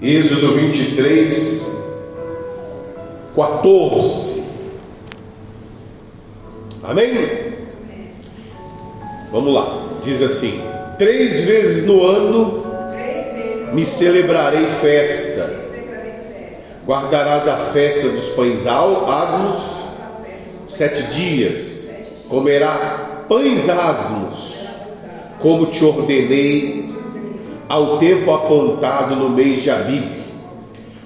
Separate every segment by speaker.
Speaker 1: Êxodo 23, 14. Amém? Vamos lá, diz assim: Três vezes no ano me celebrarei festa, guardarás a festa dos pães asmos sete dias, comerá pães asmos, como te ordenei ao tempo apontado no mês de Abib,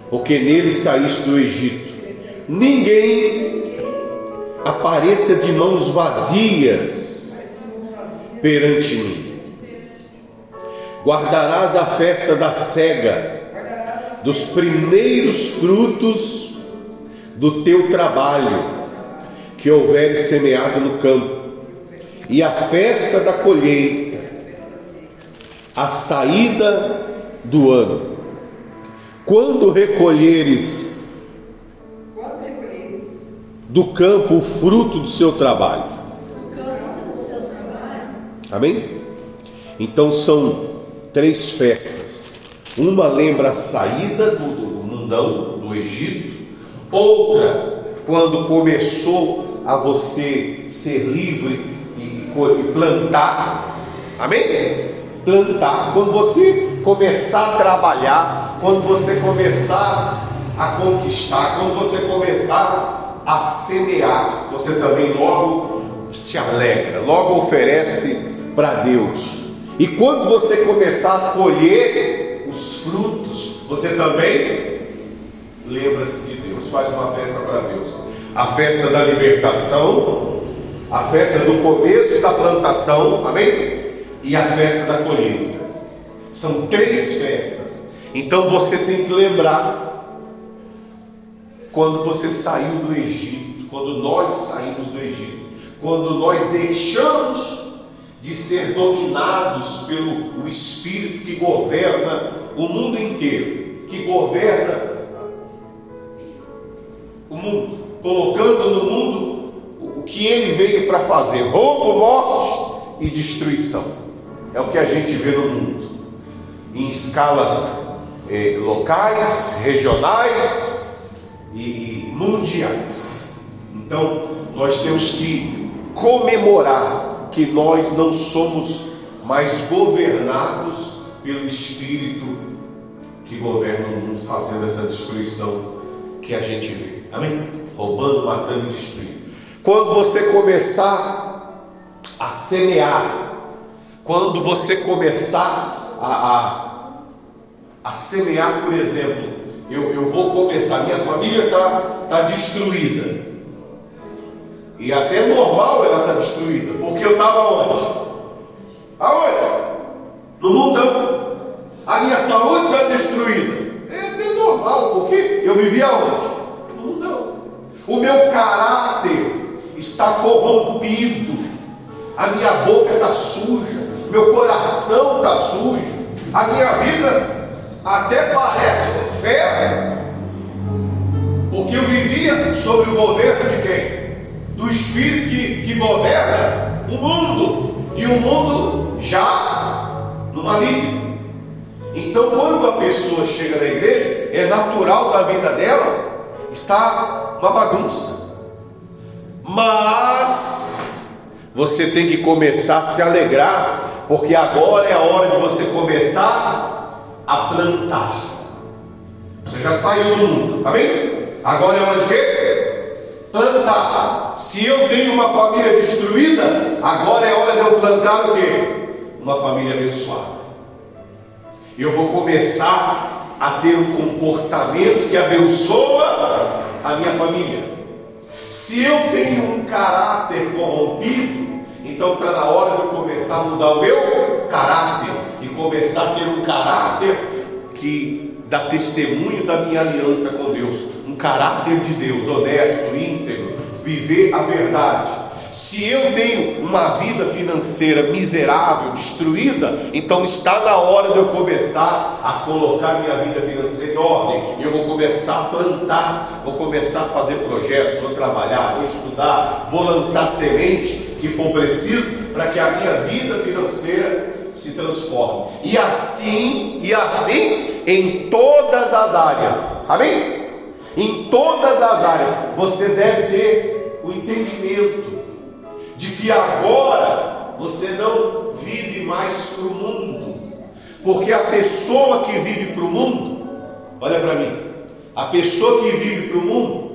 Speaker 1: porque nele saíste do Egito. Ninguém apareça de mãos vazias perante mim. Guardarás a festa da cega, dos primeiros frutos do teu trabalho que houveres semeado no campo, e a festa da colheita, a saída do ano. Quando recolheres do campo o fruto do seu trabalho. Amém? Então são três festas. Uma lembra a saída do, do, do mundão, do Egito. Outra, quando começou a você ser livre e, e plantar. Amém? Plantar. Quando você começar a trabalhar, quando você começar a conquistar, quando você começar a semear, você também logo se alegra, logo oferece para Deus. E quando você começar a colher os frutos, você também lembra-se de Deus, faz uma festa para Deus. A festa da libertação, a festa do começo da plantação, amém? E a festa da colheita. São três festas. Então você tem que lembrar quando você saiu do Egito, quando nós saímos do Egito, quando nós deixamos de ser dominados pelo o Espírito que governa o mundo inteiro, que governa o mundo, colocando no mundo o que ele veio para fazer: roubo, morte e destruição. É o que a gente vê no mundo, em escalas eh, locais, regionais, e mundiais. Então, nós temos que comemorar que nós não somos mais governados pelo Espírito que governa o mundo, fazendo essa destruição que a gente vê. Amém? Roubando, matando e destruindo. Quando você começar a semear, quando você começar a, a, a semear, por exemplo, eu, eu vou começar, minha família está tá destruída. E até normal ela está destruída, porque eu estava onde? Aonde? No mundão. A minha saúde está destruída. É até normal, porque eu vivia onde? No mundão. O meu caráter está corrompido. A minha boca está suja. Meu coração está sujo. A minha vida até parece ferro, porque eu vivia sob o governo de quem? Do Espírito que, que governa o mundo, e o mundo jaz no maligno. Então, quando a pessoa chega na igreja, é natural da vida dela está uma bagunça. Mas você tem que começar a se alegrar, porque agora é a hora de você começar a plantar. Você já saiu do mundo, amém? Agora é hora de quê? Plantar. Se eu tenho uma família destruída, agora é hora de eu plantar o quê? Uma família abençoada. Eu vou começar a ter um comportamento que abençoa a minha família. Se eu tenho um caráter corrompido, então está na hora de eu começar a mudar o meu caráter e começar a ter um caráter que dá testemunho da minha aliança com Deus, um caráter de Deus, honesto, íntegro, viver a verdade. Se eu tenho uma vida financeira miserável, destruída, então está na hora de eu começar a colocar minha vida financeira em ordem. Eu vou começar a plantar, vou começar a fazer projetos, vou trabalhar, vou estudar, vou lançar semente que for preciso para que a minha vida financeira se transforme. E assim, e assim Em todas as áreas. Amém? Em todas as áreas. Você deve ter o entendimento de que agora você não vive mais para o mundo. Porque a pessoa que vive para o mundo, olha para mim, a pessoa que vive para o mundo,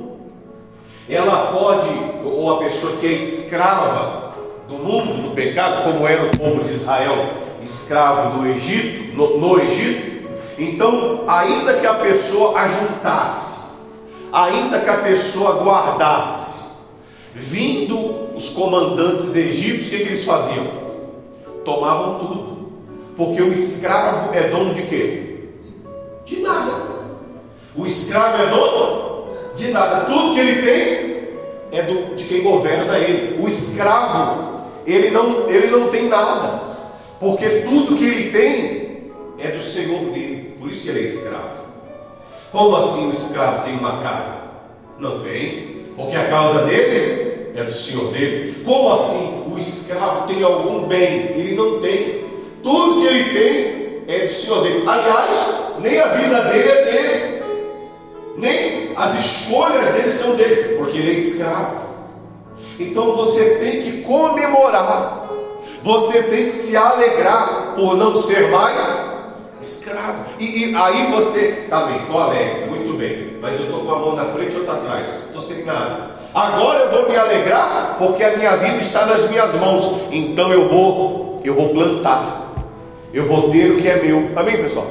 Speaker 1: ela pode, ou a pessoa que é escrava do mundo, do pecado, como era o povo de Israel, escravo do Egito, no, no Egito, então, ainda que a pessoa ajuntasse, ainda que a pessoa guardasse, vindo os comandantes egípcios, o que, que eles faziam? Tomavam tudo. Porque o escravo é dono de quê? De nada. O escravo é dono de nada. Tudo que ele tem é do, de quem governa ele. O escravo, ele não, ele não tem nada. Porque tudo que ele tem é do Senhor dele. Por isso que ele é escravo. Como assim o escravo tem uma casa? Não tem, porque a causa dele é do Senhor dele. Como assim o escravo tem algum bem? Ele não tem. Tudo que ele tem é do Senhor dele. Aliás, nem a vida dele é dele, nem as escolhas dele são dele, porque ele é escravo. Então você tem que comemorar, você tem que se alegrar por não ser mais escravo. E, e aí você, tá bem, estou alegre, muito bem, mas eu estou com a mão na frente e outra atrás, estou sem nada. Agora eu vou me alegrar porque a minha vida está nas minhas mãos. Então eu vou, eu vou plantar eu vou ter o que é meu. Amém, pessoal?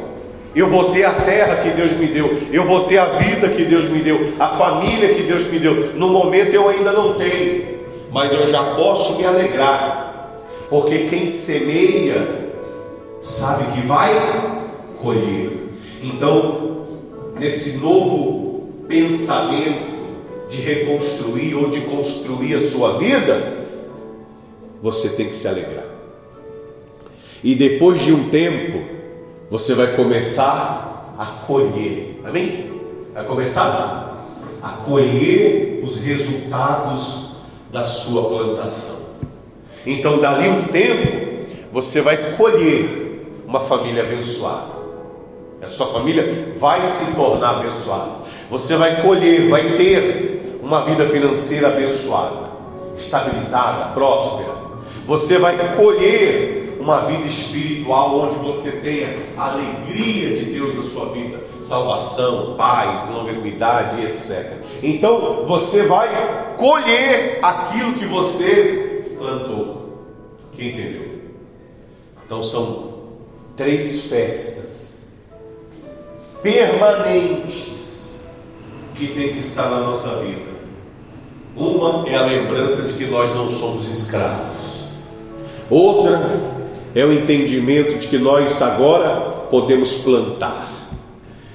Speaker 1: Eu vou ter a terra que Deus me deu, eu vou ter a vida que Deus me deu, a família que Deus me deu. No momento eu ainda não tenho, mas eu já posso me alegrar, porque quem semeia sabe que vai colher. Então, nesse novo pensamento de reconstruir ou de construir a sua vida, você tem que se alegrar. E depois de um tempo, você vai começar a colher. Amém? Vai começar a colher os resultados da sua plantação. Então, dali um tempo, você vai colher uma família abençoada. A sua família vai se tornar abençoada. Você vai colher, vai ter uma vida financeira abençoada, estabilizada, próspera. Você vai colher uma vida espiritual onde você tenha a alegria de Deus na sua vida, salvação, paz, longevidade, etc. Então você vai colher aquilo que você plantou. Quem entendeu? Então são três festas permanentes que tem que estar na nossa vida. Uma é a lembrança de que nós não somos escravos. Outra é o entendimento de que nós agora podemos plantar,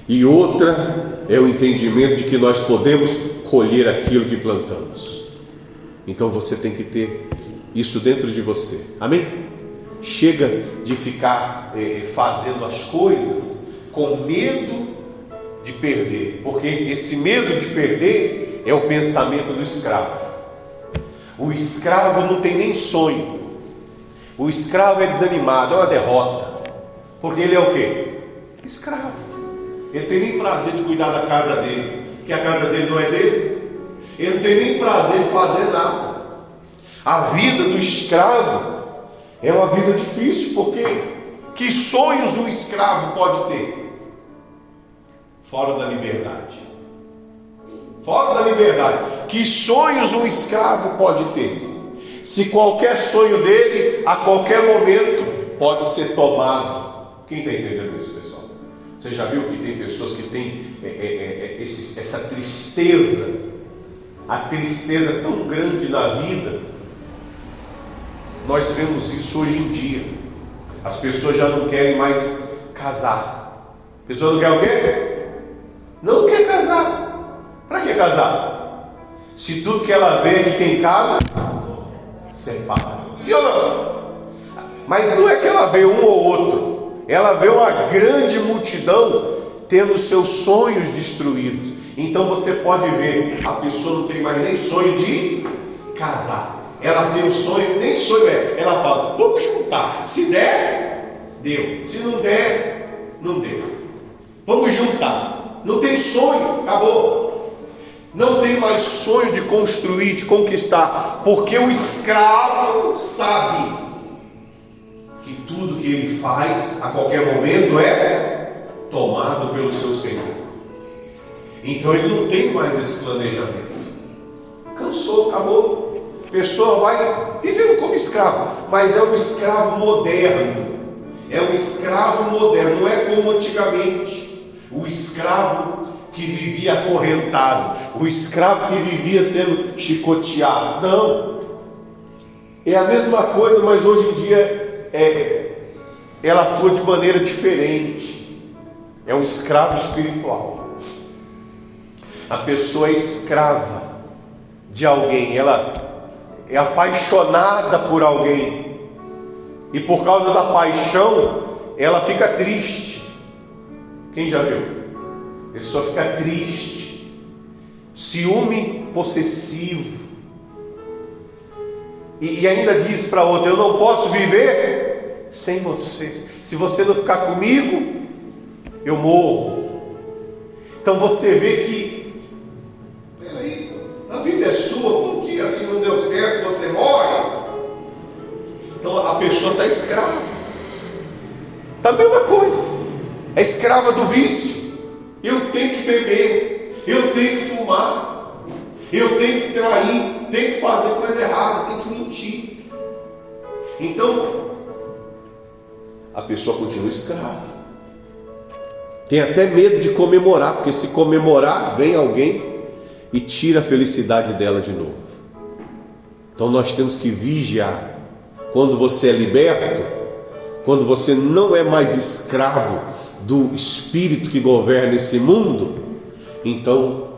Speaker 1: e outra é o entendimento de que nós podemos colher aquilo que plantamos. Então você tem que ter isso dentro de você, amém? Chega de ficar eh, fazendo as coisas com medo de perder, porque esse medo de perder é o pensamento do escravo. O escravo não tem nem sonho, o escravo é desanimado, é uma derrota. Porque ele é o quê? Escravo. Ele tem nem prazer de cuidar da casa dele, que a casa dele não é dele. Ele não tem nem prazer de fazer nada. A vida do escravo é uma vida difícil, porque que sonhos um escravo pode ter? Fora da liberdade. Fora da liberdade. Que sonhos um escravo pode ter? Se qualquer sonho dele, a qualquer momento, pode ser tomado. Quem está entendendo isso, pessoal? Você já viu que tem pessoas que têm é, é, é, é esse, essa tristeza, a tristeza tão grande na vida? Nós vemos isso hoje em dia. As pessoas já não querem mais casar. A pessoa não quer o quê? Não quer casar. Para que casar? Se tudo que ela vê é que quem casa separa. Sim ou não? Mas não é que ela vê um ou outro, ela vê uma grande multidão tendo seus sonhos destruídos. Então você pode ver, a pessoa não tem mais nem sonho de casar. Ela tem o um sonho, nem sonho é. Ela fala, vamos juntar. Se der, deu. Se não der, não deu. Vamos juntar. Não tem sonho, acabou. Não tem mais sonho de construir, de conquistar, porque o escravo sabe que tudo que ele faz a qualquer momento é tomado pelo seu Senhor. Então ele não tem mais esse planejamento. Cansou, acabou. A pessoa vai vivendo como escravo, mas é um escravo moderno. É um escravo moderno, não é como antigamente. O escravo que vivia acorrentado, o escravo que vivia sendo chicoteado. Não. É a mesma coisa, mas hoje em dia é, ela atua de maneira diferente. É um escravo espiritual. A pessoa é escrava de alguém, ela é apaixonada por alguém, e por causa da paixão, ela fica triste. Quem já viu? A pessoa fica triste, ciúme possessivo, e, e ainda diz para outra: Eu não posso viver sem você. Se você não ficar comigo, eu morro. Então você vê que a vida é sua, como que assim não deu certo, você morre? Então a pessoa está escrava. Está a mesma coisa. É escrava do vício. Eu tenho que beber, eu tenho que fumar, eu tenho que trair, tenho que fazer coisa errada, tenho que mentir. Então, a pessoa continua escrava. Tem até medo de comemorar, porque se comemorar, vem alguém e tira a felicidade dela de novo. Então nós temos que vigiar. Quando você é liberto, quando você não é mais escravo do espírito que governa esse mundo, então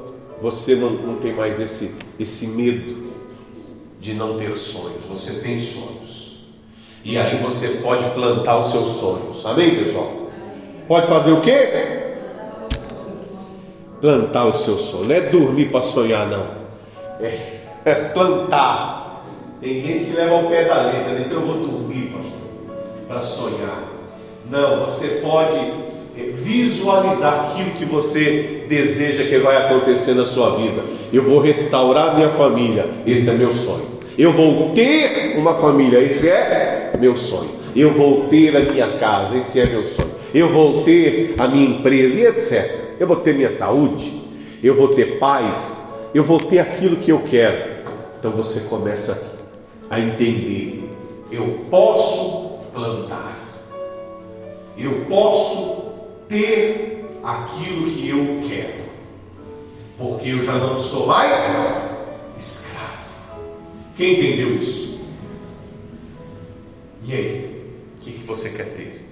Speaker 1: você não, tem mais esse, esse medo de não ter sonhos. Você tem sonhos. E aí você pode plantar os seus sonhos. Amém, pessoal? Pode fazer o quê? plantar o seu sonho. Não é dormir para sonhar, não. É, é, plantar. Tem gente que leva ao pé da letra, né? então eu vou dormir, para sonhar. Não, você pode visualizar aquilo que você deseja que vai acontecer na sua vida. Eu vou restaurar minha família, esse é meu sonho. Eu vou ter uma família, esse é meu sonho. Eu vou ter a minha casa, esse é meu sonho. Eu vou ter a minha empresa e etc eu vou ter minha saúde, eu vou ter paz, eu vou ter aquilo que eu quero. Então você começa a entender: eu posso plantar, eu posso ter aquilo que eu quero, porque eu já não sou mais escravo. Quem entendeu isso? E aí, o que, que você quer ter?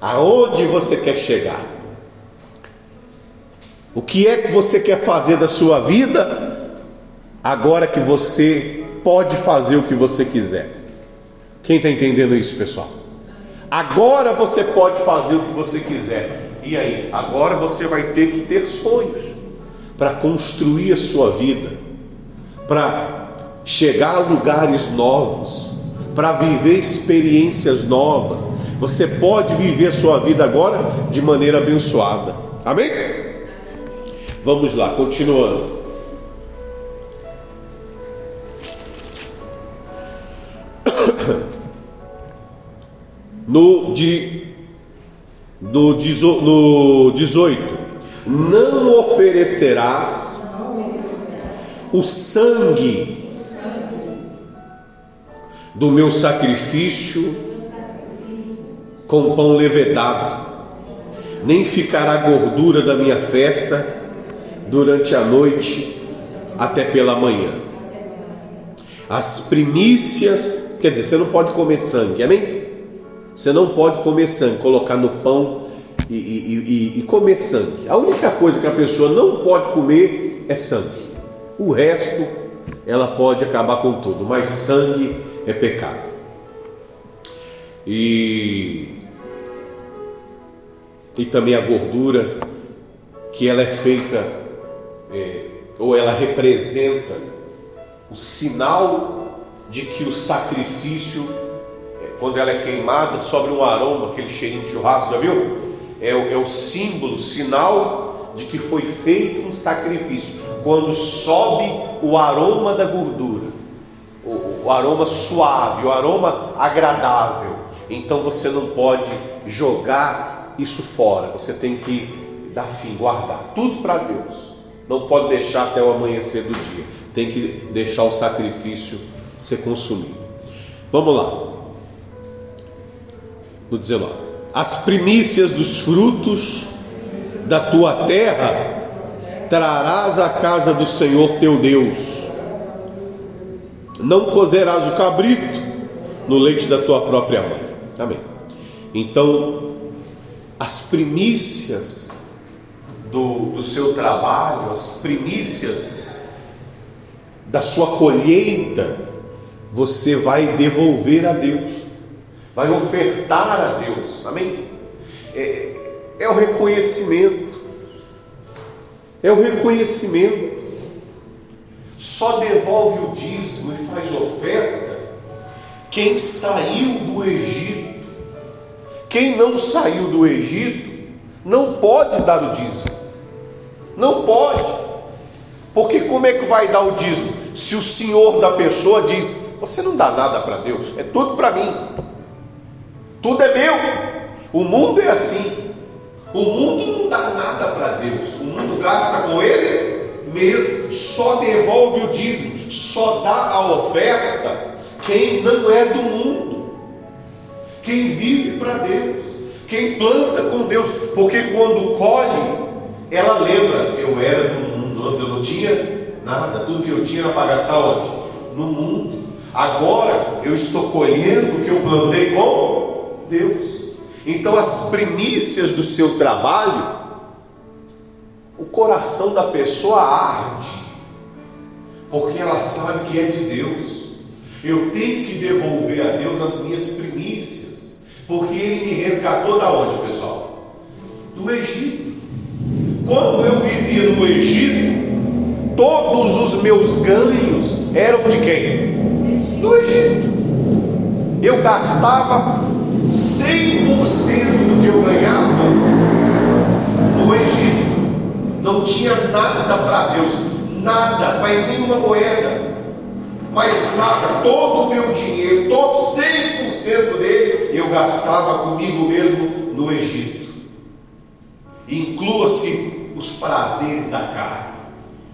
Speaker 1: Aonde você quer chegar? O que é que você quer fazer da sua vida agora que você pode fazer o que você quiser? Quem está entendendo isso, pessoal? Agora você pode fazer o que você quiser. E aí? Agora você vai ter que ter sonhos para construir a sua vida, para chegar a lugares novos, para viver experiências novas. Você pode viver a sua vida agora de maneira abençoada. Amém? Vamos lá, continuando. No, de, no, no 18: Não oferecerás o sangue do meu sacrifício com pão levedado, nem ficará gordura da minha festa durante a noite até pela manhã. As primícias, quer dizer, você não pode comer sangue, amém? Você não pode comer sangue, colocar no pão e, e, e, e comer sangue. A única coisa que a pessoa não pode comer é sangue. O resto ela pode acabar com tudo, mas sangue é pecado. E, e também a gordura, que ela é feita é, ou ela representa o sinal de que o sacrifício, quando ela é queimada, sobre um aroma, aquele cheirinho de churrasco, já viu? é, é o símbolo, sinal de que foi feito um sacrifício. Quando sobe o aroma da gordura, o, o aroma suave, o aroma agradável, então você não pode jogar isso fora, você tem que dar fim, guardar tudo para Deus. Não pode deixar até o amanhecer do dia, tem que deixar o sacrifício ser consumido. Vamos lá, no 19: As primícias dos frutos da tua terra trarás à casa do Senhor teu Deus. Não cozerás o cabrito no leite da tua própria mãe. Amém. Então, as primícias do, do seu trabalho, as primícias da sua colheita, você vai devolver a Deus, vai ofertar a Deus, amém? É, é o reconhecimento, é o reconhecimento. Só devolve o dízimo e faz oferta quem saiu do Egito quem não saiu do Egito não pode dar o dízimo. Não pode. Porque como é que vai dar o dízimo? Se o senhor da pessoa diz: Você não dá nada para Deus, é tudo para mim. Tudo é meu. O mundo é assim. O mundo não dá nada para Deus. O mundo gasta com ele mesmo. Só devolve o dízimo. Só dá a oferta quem não é do mundo quem vive para Deus, quem planta com Deus, porque quando colhe, ela lembra: eu era do mundo, antes eu não tinha nada, tudo que eu tinha era para gastar onde? No mundo. Agora eu estou colhendo o que eu plantei com Deus. Então, as primícias do seu trabalho, o coração da pessoa arde, porque ela sabe que é de Deus. Eu tenho que devolver a Deus as minhas primícias. Porque ele me resgatou da onde, pessoal? Do Egito. Quando eu vivia no Egito, todos os meus ganhos eram de quem? Do Egito. Eu gastava 100% do que eu ganhava no Egito. Não tinha nada para Deus, nada, mas nenhuma moeda mas nada, todo o meu dinheiro, todo 100% dele, eu gastava comigo mesmo no Egito. Inclua-se os prazeres da carne,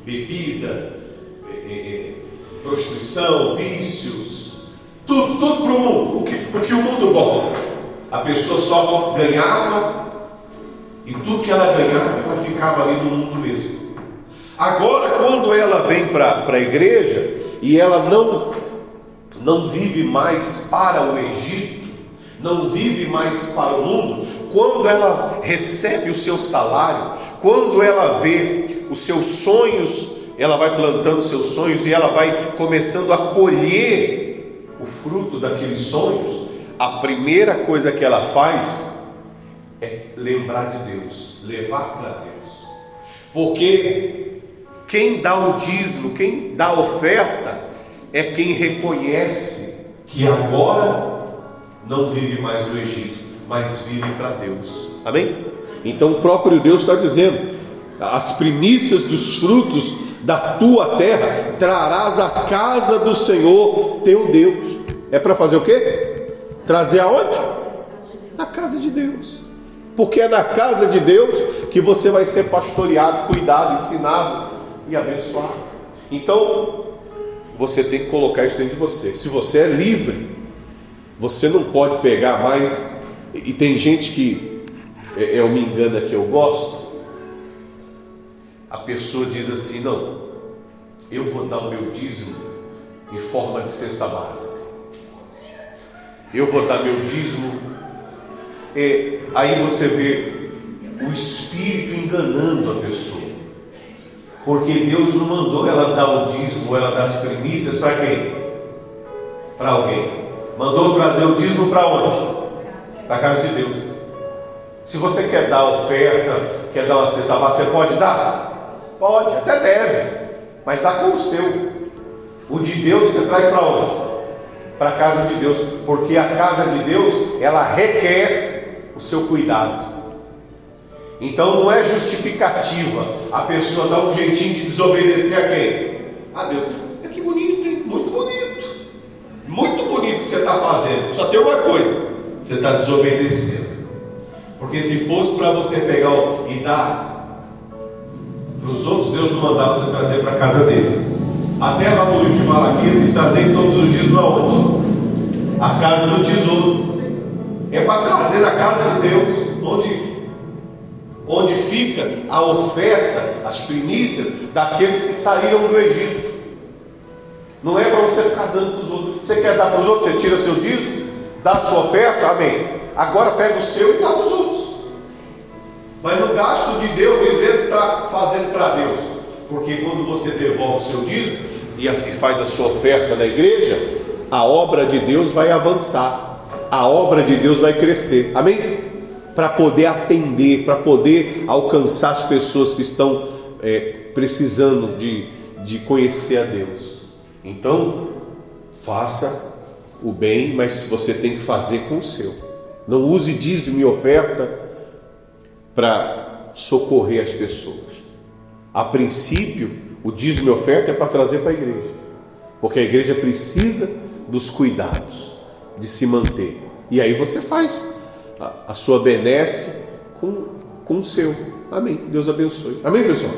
Speaker 1: bebida, é, é, prostituição, vícios, tudo, tudo para o mundo, o que, o que o mundo gosta. A pessoa só ganhava e tudo que ela ganhava, ela ficava ali no mundo mesmo. Agora, quando ela vem para a igreja, e ela não não vive mais para o Egito, não vive mais para o mundo, quando ela recebe o seu salário, quando ela vê os seus sonhos, ela vai plantando seus sonhos e ela vai começando a colher o fruto daqueles sonhos, a primeira coisa que ela faz é lembrar de Deus, levar para Deus. Porque quem dá o dízimo, quem dá a oferta, é quem reconhece que agora não vive mais no Egito, mas vive para Deus. Amém? Então o próprio Deus está dizendo: as primícias dos frutos da tua terra trarás à casa do Senhor teu Deus. É para fazer o quê? Trazer aonde? Na casa de Deus. Porque é na casa de Deus que você vai ser pastoreado, cuidado, ensinado, e abençoar. Então, você tem que colocar isso dentro de você. Se você é livre, você não pode pegar mais. E tem gente que é, é me engana que eu gosto. A pessoa diz assim: não, eu vou dar o meu dízimo em forma de cesta básica. Eu vou dar meu dízimo. É, aí você vê o espírito enganando a pessoa. Porque Deus não mandou ela dar o dízimo, ela dar as primícias para quem? Para alguém. Mandou trazer o dízimo para onde? Para a casa de Deus. Se você quer dar oferta, quer dar uma cesta básica, você pode dar? Pode, até deve, mas dá com o seu. O de Deus você traz para onde? Para a casa de Deus, porque a casa de Deus ela requer o seu cuidado. Então não é justificativa a pessoa dar um jeitinho de desobedecer a quem? A Deus. É que bonito, hein? Muito bonito. Muito bonito o que você está fazendo. Só tem uma coisa: você está desobedecendo. Porque se fosse para você pegar e dar para os outros, Deus não mandava você trazer para a casa dele. Até lá no livro de Malaquias está dizendo todos os dias na onde? A casa do tesouro. É para trazer a casa de Deus, onde onde fica a oferta, as primícias daqueles que saíram do Egito. Não é para você ficar dando para os outros. Você quer dar para os outros, você tira seu dízimo, dá sua oferta, amém. Agora pega o seu e dá para os outros. Mas no gasto de Deus dizendo que está fazendo para Deus. Porque quando você devolve o seu dízimo e faz a sua oferta na igreja, a obra de Deus vai avançar, a obra de Deus vai crescer. Amém? para poder atender, para poder alcançar as pessoas que estão é, precisando de, de conhecer a Deus. Então, faça o bem, mas você tem que fazer com o seu. Não use dízimo e oferta para socorrer as pessoas. A princípio, o dízimo e oferta é para trazer para a igreja, porque a igreja precisa dos cuidados de se manter. E aí você faz a, sua benesse com, com o seu. Amém. Deus abençoe. Amém, pessoal?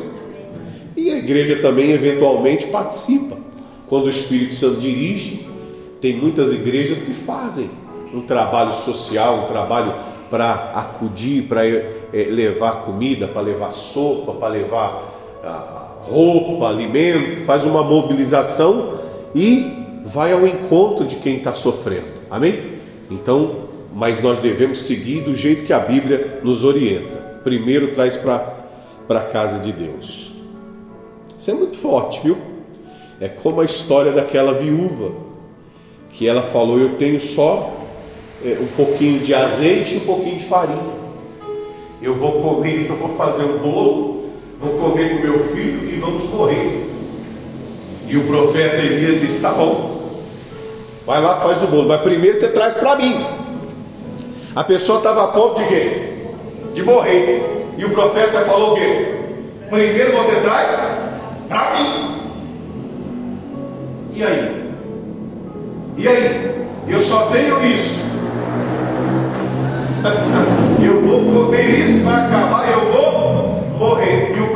Speaker 1: E a igreja também eventualmente participa. Quando o Espírito Santo dirige, tem muitas igrejas que fazem um trabalho social, um trabalho para acudir, para é, levar comida, para levar sopa, para levar ah, roupa, alimento, faz uma mobilização e vai ao encontro de quem está sofrendo. Amém? Então, mas nós devemos seguir do jeito que a Bíblia nos orienta. Primeiro traz para a casa de Deus. Isso é muito forte, viu? É como a história daquela viúva, que ela falou: Eu tenho só é, um pouquinho de azeite e um pouquinho de farinha. Eu vou comer, eu vou fazer um bolo, vou comer com meu filho e vamos morrer. E o profeta Elias disse: Tá bom, vai lá, faz o bolo, mas primeiro você traz para mim. A pessoa estava a ponto de quê? De morrer. E o profeta falou o quê? Primeiro você traz para mim. E aí? E aí? Eu só tenho isso. eu vou comer isso, vai acabar,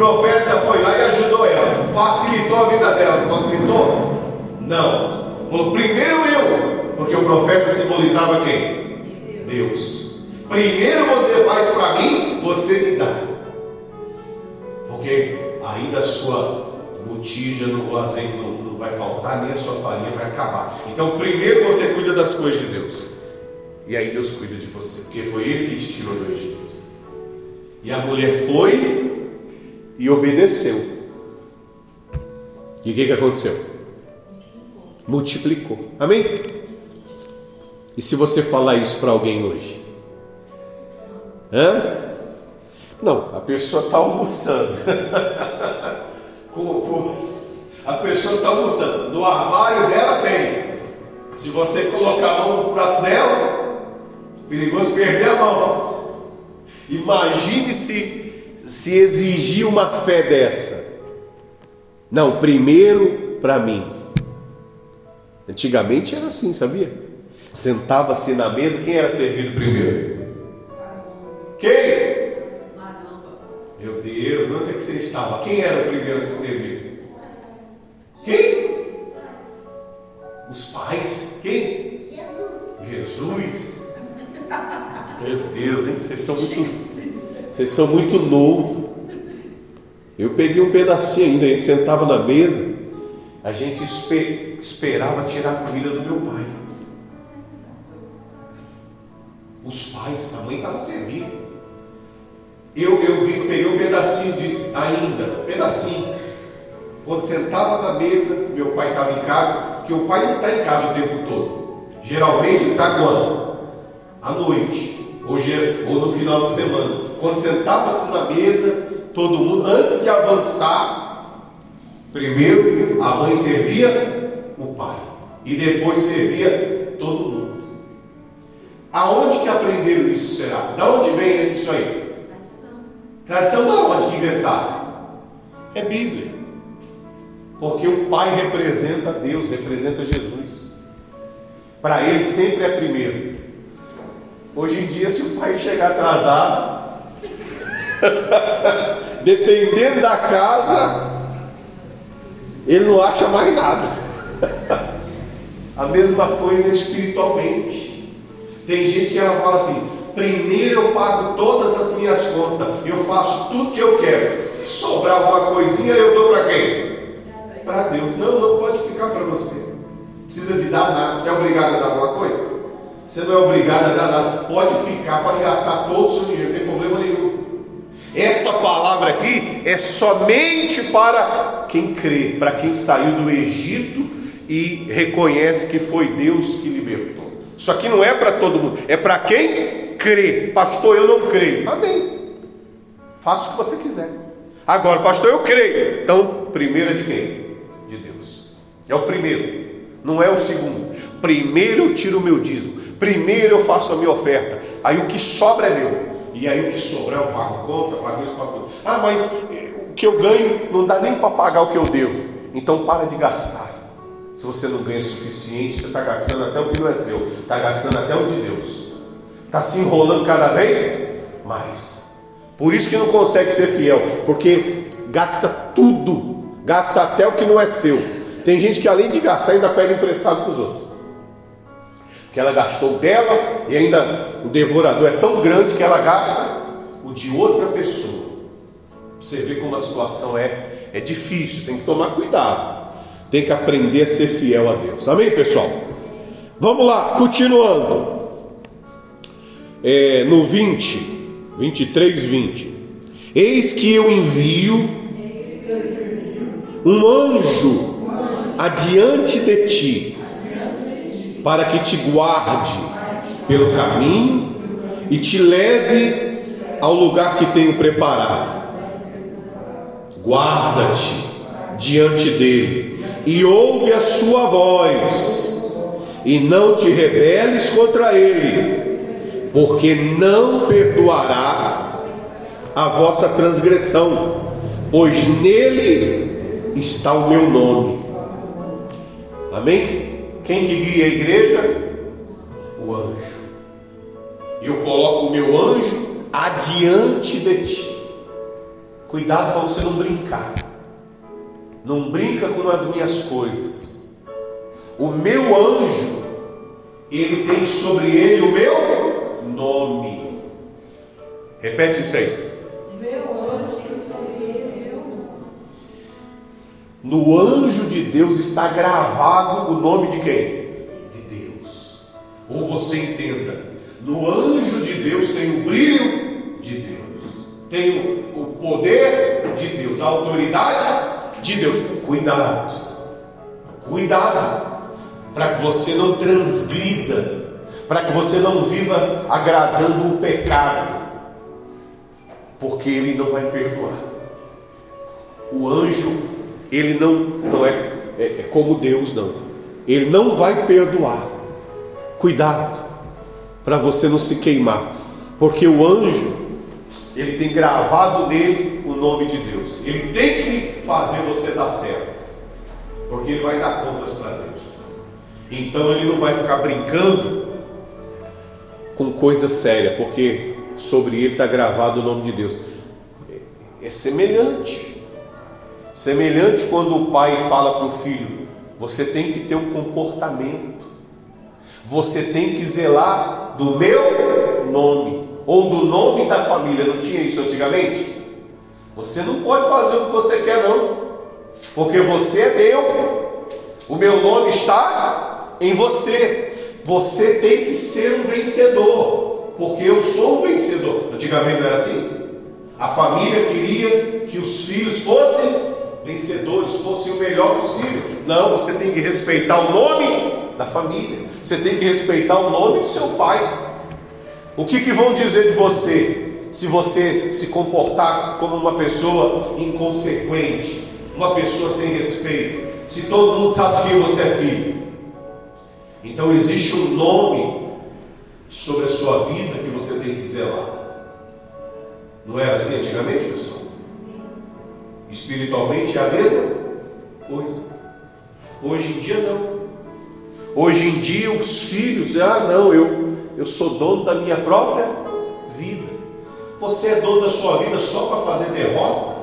Speaker 1: profeta foi lá e ajudou ela. Facilitou a vida dela. Facilitou? Não. Falou, primeiro eu. Porque o profeta simbolizava quem? Deus. Primeiro você faz para mim, você me dá. Porque aí da sua botija, o azeite não, não vai faltar, nem a sua farinha vai acabar. Então primeiro você cuida das coisas de Deus. E aí Deus cuida de você, porque foi Ele que te tirou do Egito. E a mulher foi e obedeceu. E o que, que aconteceu? Multiplicou. Amém? E se você falar isso para alguém hoje? Hã? Não, a pessoa está almoçando. a pessoa está almoçando. No armário dela tem. Se você colocar a mão no prato dela, perigoso perder a mão. Imagine se, se exigir uma fé dessa. Não, primeiro para mim. Antigamente era assim, sabia? Sentava-se na mesa, quem era servido primeiro? Quem? Meu Deus, onde é que você estava? Quem era o primeiro a ser servido? Quem? Os pais? Quem? Jesus. Jesus. Meu Deus, hein? Vocês são muito. Vocês são muito novos. Eu peguei um pedacinho ainda, a gente sentava na mesa, a gente esperava tirar a comida do meu pai. Os pais, a mãe estava servindo. Eu, eu vi, peguei um pedacinho de ainda, pedacinho. Quando sentava na mesa, meu pai estava em casa, porque o pai não está em casa o tempo todo. Geralmente ele está quando? À noite, ou, ou no final de semana. Quando sentava-se na mesa, todo mundo, antes de avançar, primeiro a mãe servia o pai, e depois servia todo mundo. Aonde que aprenderam isso será? Da onde vem isso aí? Tradição da onde que inventaram? É Bíblia. Porque o pai representa Deus, representa Jesus. Para ele sempre é primeiro. Hoje em dia, se o pai chegar atrasado, dependendo da casa, ele não acha mais nada. A mesma coisa espiritualmente. Tem gente que ela fala assim: primeiro eu pago todas as minhas contas, eu faço tudo que eu quero. Se sobrar alguma coisinha, eu dou para quem? Para Deus. Não, não pode ficar para você. Precisa de dar nada. Você é obrigado a dar alguma coisa? Você não é obrigado a dar nada. Pode ficar, pode gastar todo o seu dinheiro, tem. Essa palavra aqui é somente para quem crê, para quem saiu do Egito e reconhece que foi Deus que libertou. Isso aqui não é para todo mundo, é para quem crê. Pastor, eu não creio. Amém. Faça o que você quiser. Agora, pastor, eu creio. Então, primeiro é de quem? De Deus. É o primeiro, não é o segundo. Primeiro eu tiro o meu dízimo. Primeiro eu faço a minha oferta. Aí o que sobra é meu. E aí o que sobrar eu pago conta, pago isso, pago tudo. Ah, mas eh, o que eu ganho não dá nem para pagar o que eu devo. Então para de gastar. Se você não ganha o suficiente, você está gastando até o que não é seu, está gastando até o de Deus. Está se enrolando cada vez mais. Por isso que não consegue ser fiel, porque gasta tudo, gasta até o que não é seu. Tem gente que além de gastar ainda pega emprestado para os outros que ela gastou dela e ainda o devorador é tão grande que ela gasta o de outra pessoa. Você vê como a situação é, é difícil, tem que tomar cuidado, tem que aprender a ser fiel a Deus. Amém, pessoal? Vamos lá, continuando. É, no 20, 23, 20. Eis que eu envio um anjo adiante de ti para que te guarde pelo caminho e te leve ao lugar que tenho preparado. Guarda-te diante dele e ouve a sua voz, e não te rebeles contra ele, porque não perdoará a vossa transgressão, pois nele está o meu nome. Amém? Quem que guia a igreja? O anjo. Eu coloco o meu anjo adiante de ti. Cuidado para você não brincar. Não brinca com as minhas coisas. O meu anjo, ele tem sobre ele o meu nome. Repete isso aí. Meu No anjo de Deus está gravado o nome de quem? De Deus. Ou você entenda, no anjo de Deus tem o brilho de Deus, tem o poder de Deus, a autoridade de Deus. Cuidado, cuidado, para que você não transgrida, para que você não viva agradando o pecado, porque ele não vai perdoar. O anjo ele não, não é, é, é como Deus, não. Ele não vai perdoar. Cuidado, para você não se queimar, porque o anjo, ele tem gravado nele o nome de Deus. Ele tem que fazer você dar certo, porque ele vai dar contas para Deus. Então ele não vai ficar brincando com coisa séria, porque sobre ele está gravado o nome de Deus. É semelhante. Semelhante quando o pai fala para o filho: você tem que ter um comportamento, você tem que zelar do meu nome, ou do nome da família. Não tinha isso antigamente? Você não pode fazer o que você quer, não, porque você é meu, o meu nome está em você. Você tem que ser um vencedor, porque eu sou um vencedor. Antigamente não era assim? A família queria que os filhos fossem vencedores, fossem o melhor possível. Não, você tem que respeitar o nome da família, você tem que respeitar o nome do seu pai. O que, que vão dizer de você se você se comportar como uma pessoa inconsequente, uma pessoa sem respeito, se todo mundo sabe que você é filho? Então existe um nome sobre a sua vida que você tem que zelar. Não era assim antigamente, pessoal? Espiritualmente é a mesma coisa. Hoje em dia não. Hoje em dia os filhos, ah não, eu, eu sou dono da minha própria vida. Você é dono da sua vida só para fazer derrota?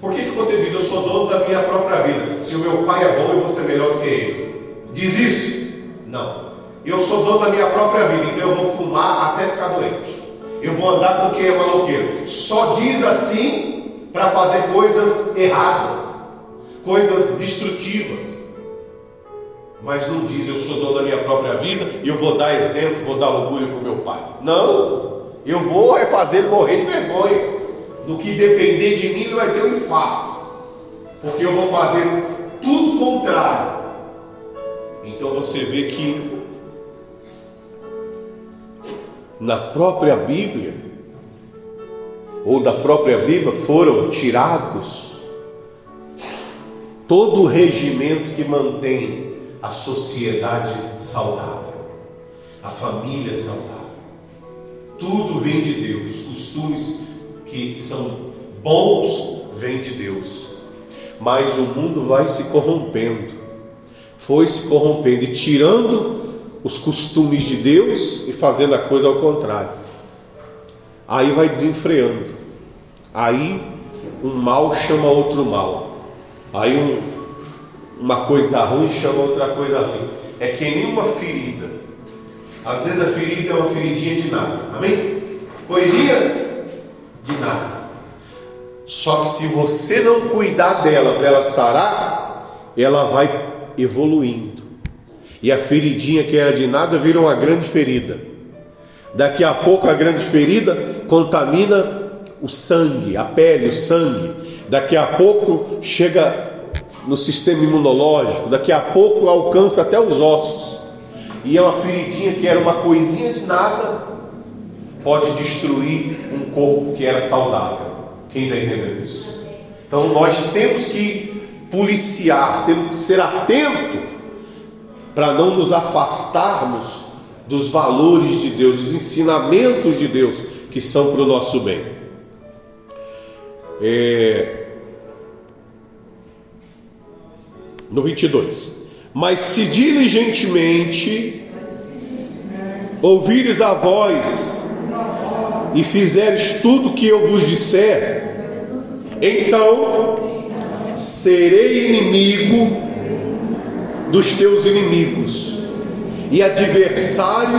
Speaker 1: Por que, que você diz, eu sou dono da minha própria vida? Se o meu pai é bom, eu vou ser melhor do que ele. Diz isso? Não. Eu sou dono da minha própria vida, então eu vou fumar até ficar doente. Eu vou andar com quem é maloqueiro. Só diz assim para fazer coisas erradas, coisas destrutivas. Mas não diz, eu sou dono da minha própria vida e eu vou dar exemplo, vou dar orgulho para o meu pai. Não, eu vou é fazer ele morrer de vergonha. No que depender de mim, ele vai ter um infarto. Porque eu vou fazer tudo contrário. Então você vê que na própria Bíblia, ou da própria Bíblia, foram tirados todo o regimento que mantém a sociedade saudável, a família saudável. Tudo vem de Deus, os costumes que são bons vêm de Deus. Mas o mundo vai se corrompendo, foi se corrompendo e tirando os costumes de Deus e fazendo a coisa ao contrário. Aí vai desenfreando. Aí um mal chama outro mal. Aí um, uma coisa ruim chama outra coisa ruim. É que nem uma ferida. Às vezes a ferida é uma feridinha de nada. Amém? Coisinha de nada. Só que se você não cuidar dela para ela sarar, ela vai evoluindo. E a feridinha que era de nada vira uma grande ferida. Daqui a pouco a grande ferida contamina o sangue, a pele, o sangue. Daqui a pouco chega no sistema imunológico, daqui a pouco alcança até os ossos. E é uma feridinha que era uma coisinha de nada, pode destruir um corpo que era saudável. Quem está entendendo isso? Então nós temos que policiar, temos que ser atento para não nos afastarmos dos valores de Deus, dos ensinamentos de Deus que são para o nosso bem. É... No 22. Mas se diligentemente ouvires a voz e fizeres tudo o que eu vos disser, então serei inimigo dos teus inimigos e adversário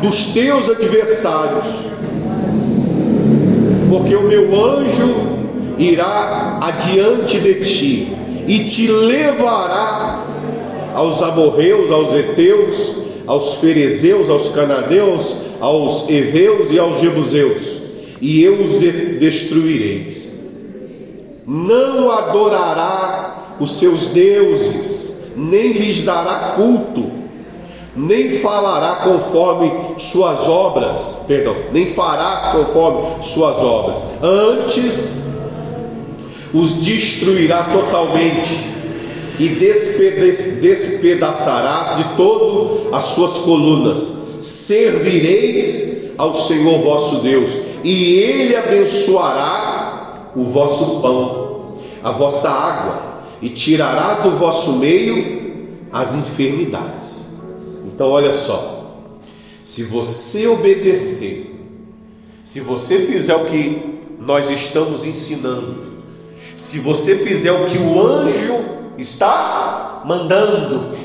Speaker 1: dos teus adversários, porque o meu anjo irá adiante de ti e te levará aos amorreus, aos heteus, aos ferezeus, aos cananeus, aos heveus e aos jebuseus, e eu os de destruirei. Não adorará os seus deuses, nem lhes dará culto, nem falará conforme suas obras, perdão, nem farás conforme suas obras. Antes os destruirá totalmente e despedaçarás de todo as suas colunas. Servireis ao Senhor vosso Deus, e ele abençoará o vosso pão, a vossa água e tirará do vosso meio as enfermidades. Então, olha só, se você obedecer, se você fizer o que nós estamos ensinando, se você fizer o que o anjo está mandando,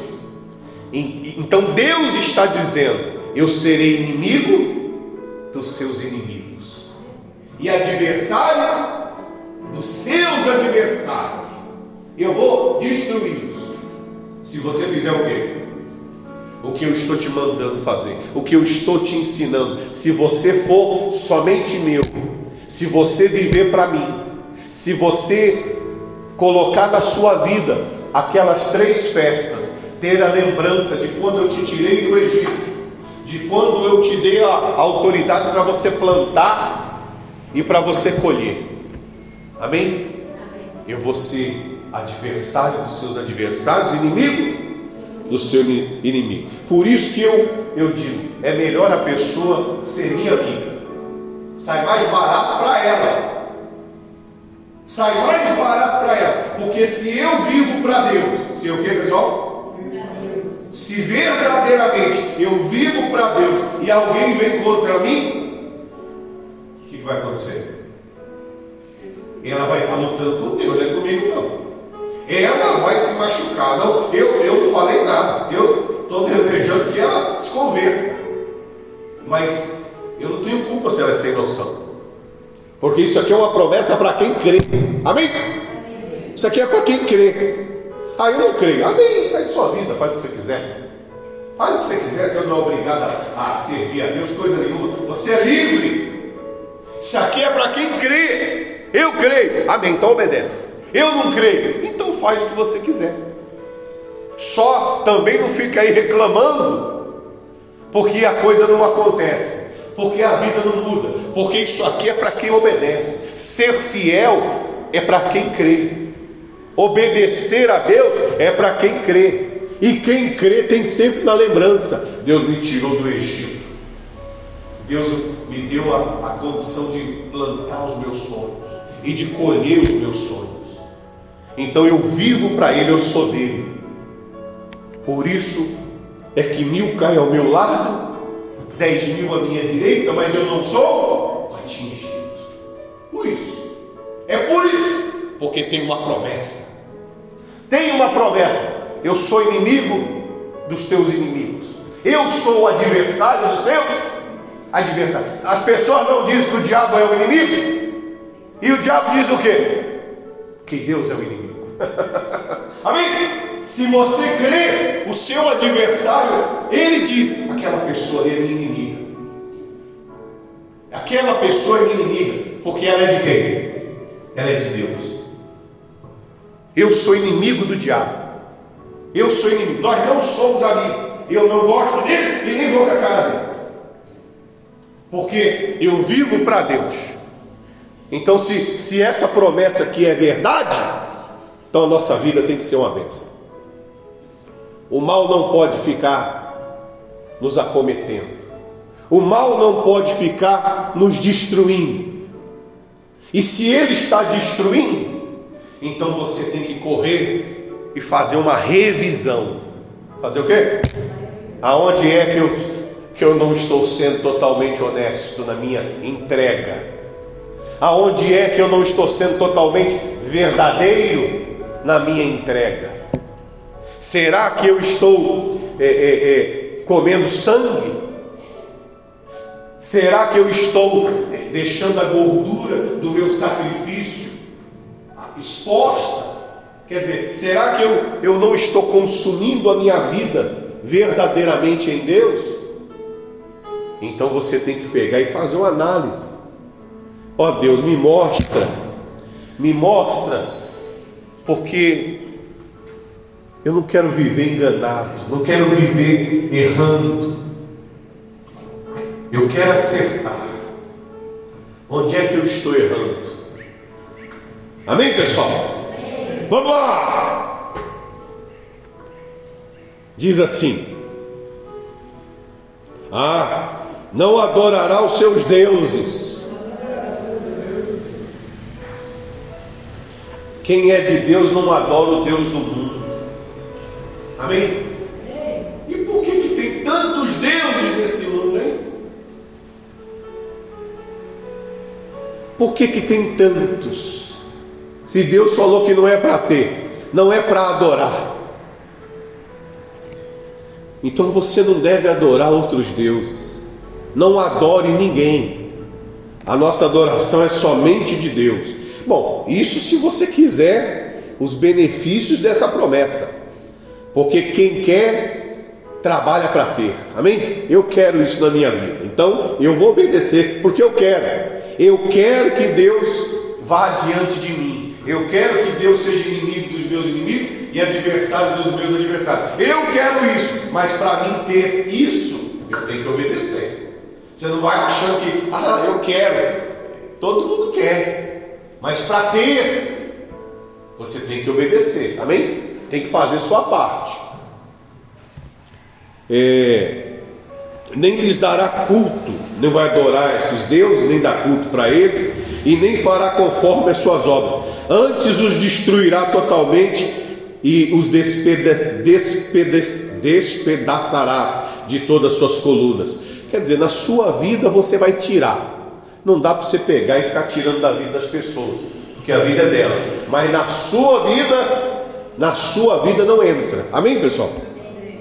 Speaker 1: então Deus está dizendo: Eu serei inimigo dos seus inimigos e adversário dos seus adversários eu vou destruí-los. Se você fizer o quê? O que eu estou te mandando fazer, o que eu estou te ensinando. Se você for somente meu, se você viver para mim, se você colocar na sua vida aquelas três festas, ter a lembrança de quando eu te tirei do Egito, de quando eu te dei a autoridade para você plantar e para você colher. Amém? Amém? Eu vou ser adversário dos seus adversários, inimigo do seu inimigo. Por isso que eu, eu digo, é melhor a pessoa ser minha amiga. sai mais barato para ela. Sai mais barato para ela. Porque se eu vivo para Deus, se eu o que, pessoal? Se verdadeiramente eu vivo para Deus e alguém vem contra mim, o que, vai acontecer? Ela vai estar lutando com Deus, não é comigo não. Ela vai se machucar. Não, eu, eu não falei nada. Eu estou desejando que ela se converta. Mas eu não tenho culpa se ela é sem noção. Porque isso aqui é uma promessa para quem crê. Amém? Isso aqui é para quem crê. Ah, eu não creio. Amém. Segue sua vida, faz o que você quiser. Faz o que você quiser, você não é obrigado a servir a Deus, coisa nenhuma. Você é livre. Isso aqui é para quem crê. Eu creio. Amém. Então obedece. Eu não creio. Então faz o que você quiser. Só também não fica aí reclamando, porque a coisa não acontece, porque a vida não muda, porque isso aqui é para quem obedece. Ser fiel é para quem crê. Obedecer a Deus é para quem crê. E quem crê tem sempre na lembrança: Deus me tirou do Egito. Deus me deu a, a condição de plantar os meus sonhos e de colher os meus sonhos. Então eu vivo para Ele, eu sou dele. Por isso é que mil cai ao meu lado, dez mil à minha direita, mas eu não sou atingido. Por isso, é por isso, porque tem uma promessa. Tem uma promessa. Eu sou inimigo dos teus inimigos. Eu sou o adversário dos seus adversários. As pessoas não dizem que o diabo é o inimigo. E o diabo diz o quê? Que Deus é o inimigo. Amém? Se você crê, o seu adversário, ele diz: aquela pessoa é minha inimiga. Aquela pessoa é minha inimiga, porque ela é de quem? Ela é de Deus. Eu sou inimigo do diabo. Eu sou inimigo. Nós não somos amigos. Eu não gosto dele e nem vou com a cara dele. Porque eu vivo para Deus. Então, se, se essa promessa aqui é verdade, então a nossa vida tem que ser uma bênção. O mal não pode ficar nos acometendo. O mal não pode ficar nos destruindo. E se ele está destruindo, então você tem que correr e fazer uma revisão. Fazer o quê? Aonde é que eu, que eu não estou sendo totalmente honesto na minha entrega? Aonde é que eu não estou sendo totalmente verdadeiro na minha entrega? Será que eu estou é, é, é, comendo sangue? Será que eu estou é, deixando a gordura do meu sacrifício exposta? Quer dizer, será que eu, eu não estou consumindo a minha vida verdadeiramente em Deus? Então você tem que pegar e fazer uma análise. Ó Deus, me mostra, me mostra porque eu não quero viver enganado, não quero viver errando. Eu quero acertar. Onde é que eu estou errando? Amém, pessoal? Vamos lá! Diz assim: Ah, não adorará os seus deuses Quem é de Deus não adora o Deus do mundo. Amém? E por que, que tem tantos deuses nesse mundo, hein? Por que, que tem tantos? Se Deus falou que não é para ter, não é para adorar. Então você não deve adorar outros deuses. Não adore ninguém. A nossa adoração é somente de Deus. Bom, isso se você quiser os benefícios dessa promessa, porque quem quer trabalha para ter, amém? Eu quero isso na minha vida, então eu vou obedecer porque eu quero. Eu quero que Deus vá diante de mim, eu quero que Deus seja inimigo dos meus inimigos e adversário dos meus adversários. Eu quero isso, mas para mim ter isso, eu tenho que obedecer. Você não vai achando que, ah, eu quero. Todo mundo quer. Mas para ter, você tem que obedecer, amém? Tem que fazer sua parte. É, nem lhes dará culto, nem vai adorar esses deuses, nem dar culto para eles, e nem fará conforme as suas obras. Antes os destruirá totalmente e os despeda, despeda, despedaçarás de todas as suas colunas. Quer dizer, na sua vida você vai tirar. Não dá para você pegar e ficar tirando da vida das pessoas, porque a vida é delas. Mas na sua vida, na sua vida não entra. Amém, pessoal?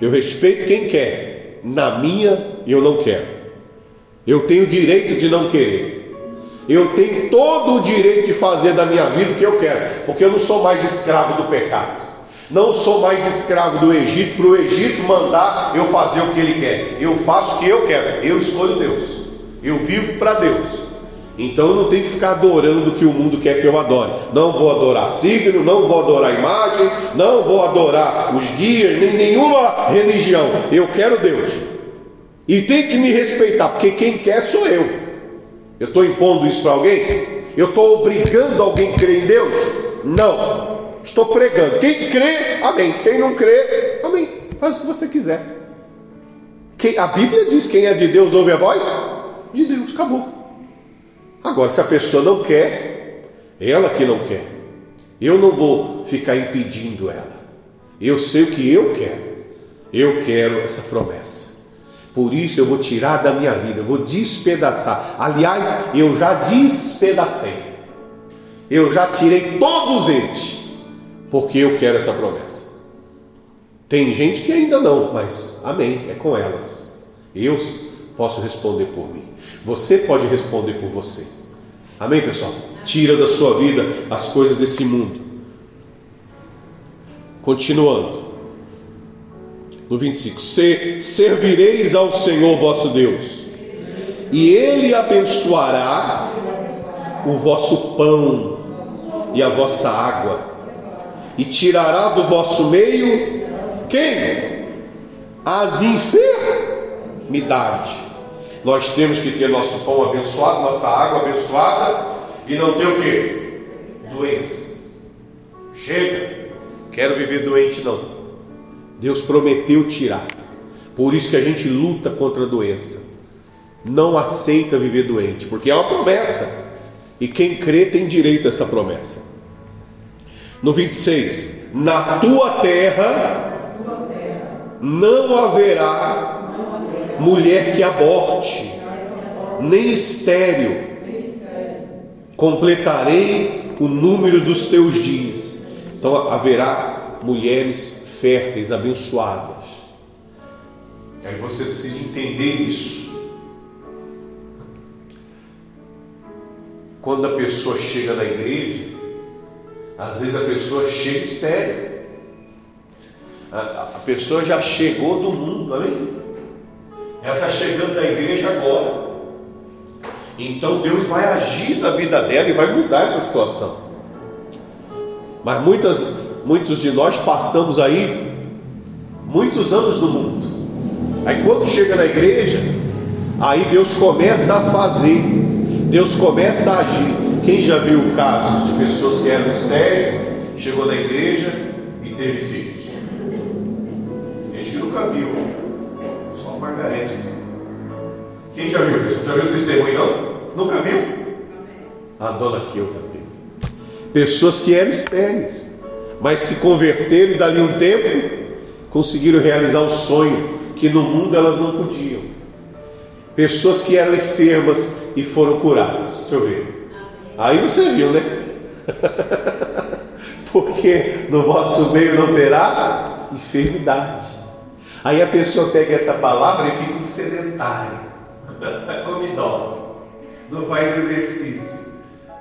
Speaker 1: Eu respeito quem quer. Na minha, eu não quero. Eu tenho o direito de não querer. Eu tenho todo o direito de fazer da minha vida o que eu quero, porque eu não sou mais escravo do pecado. Não sou mais escravo do Egito para o Egito mandar eu fazer o que ele quer. Eu faço o que eu quero. Eu escolho Deus. Eu vivo para Deus. Então eu não tenho que ficar adorando o que o mundo quer que eu adore. Não vou adorar signo, não vou adorar imagem, não vou adorar os guias, nem nenhuma religião. Eu quero Deus. E tem que me respeitar, porque quem quer sou eu. Eu estou impondo isso para alguém? Eu estou obrigando alguém a crer em Deus? Não. Estou pregando. Quem crê, amém. Quem não crê, amém. Faz o que você quiser. Quem, a Bíblia diz: quem é de Deus ouve a voz? De Deus, acabou. Agora, se a pessoa não quer, ela que não quer, eu não vou ficar impedindo ela. Eu sei o que eu quero. Eu quero essa promessa. Por isso eu vou tirar da minha vida, eu vou despedaçar. Aliás, eu já despedacei. Eu já tirei todos eles, porque eu quero essa promessa. Tem gente que ainda não, mas amém, é com elas. Eu posso responder por mim. Você pode responder por você. Amém, pessoal? Tira da sua vida as coisas desse mundo. Continuando. No 25: Servireis ao Senhor vosso Deus, e Ele abençoará o vosso pão e a vossa água, e tirará do vosso meio quem? As enfermidades nós temos que ter nosso pão abençoado, nossa água abençoada e não ter o que? Doença. Chega, quero viver doente não. Deus prometeu tirar. Por isso que a gente luta contra a doença. Não aceita viver doente, porque é uma promessa. E quem crê tem direito a essa promessa. No 26, na tua terra não haverá mulher que aborte, nem estéreo, completarei o número dos teus dias. Então haverá mulheres férteis, abençoadas. Aí você precisa entender isso. Quando a pessoa chega na igreja, às vezes a pessoa chega estéreo. A, a pessoa já chegou do mundo, amém? Ela está chegando da igreja agora. Então Deus vai agir na vida dela e vai mudar essa situação. Mas muitas, muitos de nós passamos aí muitos anos no mundo. Aí quando chega na igreja, aí Deus começa a fazer, Deus começa a agir. Quem já viu casos de pessoas que eram estéreis, chegou na igreja e teve filhos? Gente que nunca viu. Margarete. Quem já viu isso? Já viu o testemunho não? Nunca viu? A dona Kilta viu. Pessoas que eram estéreis, mas se converteram e dali um tempo conseguiram realizar o sonho que no mundo elas não podiam. Pessoas que eram enfermas e foram curadas. Deixa eu ver. Aí você viu, né? Porque no vosso meio não terá enfermidade. Aí a pessoa pega essa palavra e fica um sedentário, comidó, não faz exercício.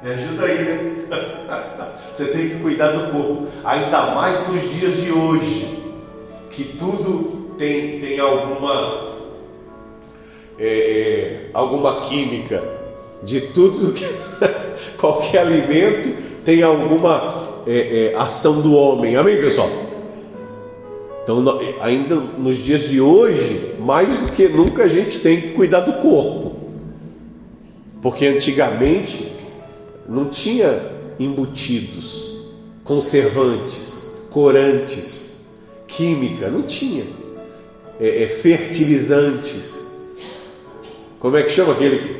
Speaker 1: Me ajuda aí, né? Você tem que cuidar do corpo, ainda mais nos dias de hoje, que tudo tem, tem alguma, é, é alguma química, de tudo, qualquer alimento tem alguma é, é, ação do homem. Amém, pessoal? Então, ainda nos dias de hoje, mais do que nunca a gente tem que cuidar do corpo. Porque antigamente não tinha embutidos, conservantes, corantes, química, não tinha. É, é, fertilizantes. Como é que chama aquele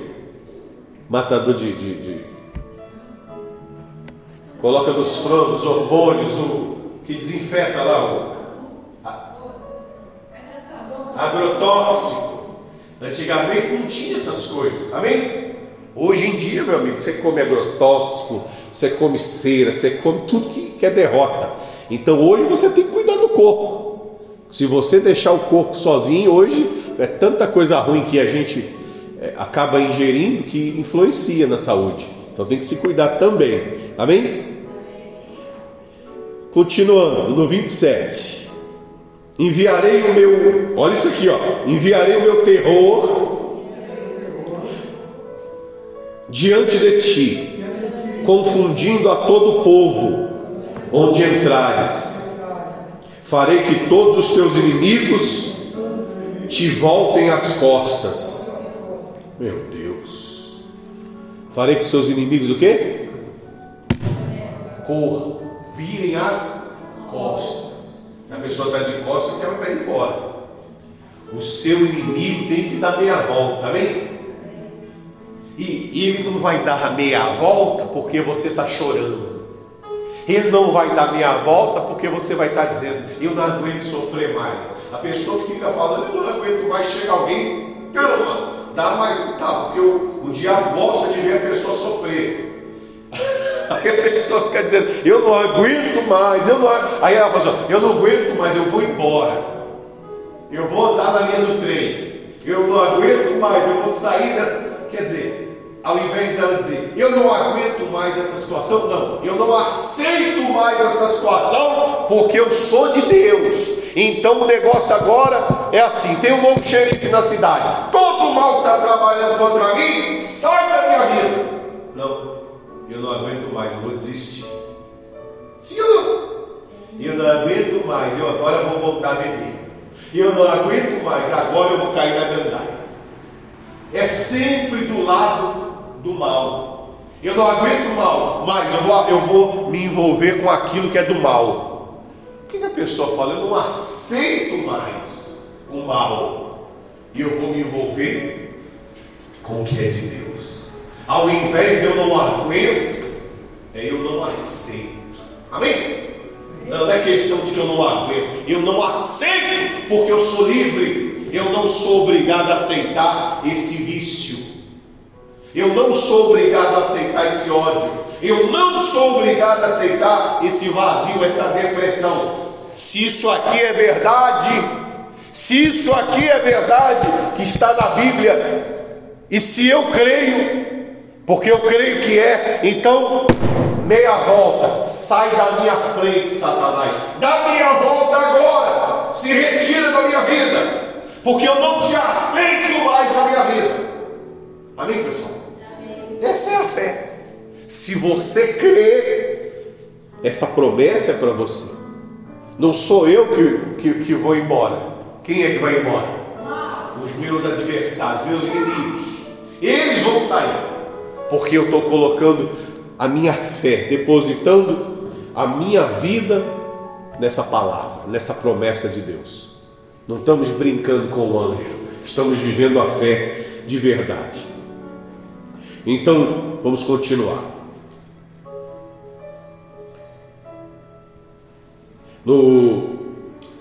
Speaker 1: matador de. de, de... Coloca nos frangos, hormônios, o que desinfeta lá o agrotóxico. Antigamente não tinha essas coisas, amém? Hoje em dia, meu amigo, você come agrotóxico, você come cera, você come tudo que, que é derrota. Então hoje você tem que cuidar do corpo. Se você deixar o corpo sozinho, hoje é tanta coisa ruim que a gente é, acaba ingerindo que influencia na saúde. Então tem que se cuidar também. Amém? Continuando, no 27. Enviarei o meu, olha isso aqui, ó. Enviarei o meu terror diante de ti, confundindo a todo o povo onde entrares. Farei que todos os teus inimigos te voltem as costas. Meu Deus. Farei que os seus inimigos o quê? Corram, virem as costas. A pessoa está de costas, que ela está indo embora. O seu inimigo tem que dar meia volta, tá vendo? E ele não vai dar a meia volta porque você está chorando. Ele não vai dar meia volta porque você vai estar tá dizendo, eu não aguento sofrer mais. A pessoa que fica falando, eu não aguento mais, chega alguém, calma, dá mais um tapa, porque o, o diabo gosta de ver a pessoa sofrer. Aí a pessoa fica dizendo, eu não aguento mais, eu não Aí ela fala assim, eu não aguento mais, eu vou embora. Eu vou andar na linha do trem. Eu não aguento mais, eu vou sair dessa. Quer dizer, ao invés dela dizer, eu não aguento mais essa situação, não, eu não aceito mais essa situação, porque eu sou de Deus. Então o negócio agora é assim: tem um novo xerife na cidade, todo mal que está trabalhando contra mim, sai da minha vida. Não, eu não aguento mais, eu vou desistir. Sim ou não? Eu não aguento mais, eu agora vou voltar a beber. Eu não aguento mais, agora eu vou cair na gandaia. É sempre do lado do mal. Eu não aguento mal, mas eu vou, eu vou me envolver com aquilo que é do mal. Por que, a pessoa fala? Eu não aceito mais o mal. E eu vou me envolver com o que é de Deus. Ao invés de eu não aguento, é eu não aceito. Amém? Não é questão de que eu não aguento. Eu não aceito porque eu sou livre. Eu não sou obrigado a aceitar esse vício. Eu não sou obrigado a aceitar esse ódio. Eu não sou obrigado a aceitar esse vazio, essa depressão. Se isso aqui é verdade, se isso aqui é verdade que está na Bíblia, e se eu creio, porque eu creio que é. Então, meia volta, sai da minha frente, Satanás. Dá meia volta agora, se retira da minha vida, porque eu não te aceito mais na minha vida. Amém, pessoal? Amém. Essa é a fé. Se você crê, essa promessa é para você. Não sou eu que, que, que vou embora. Quem é que vai embora? Os meus adversários, meus inimigos. Eles vão sair porque eu estou colocando a minha fé, depositando a minha vida nessa palavra, nessa promessa de Deus. Não estamos brincando com o anjo, estamos vivendo a fé de verdade. Então, vamos continuar. No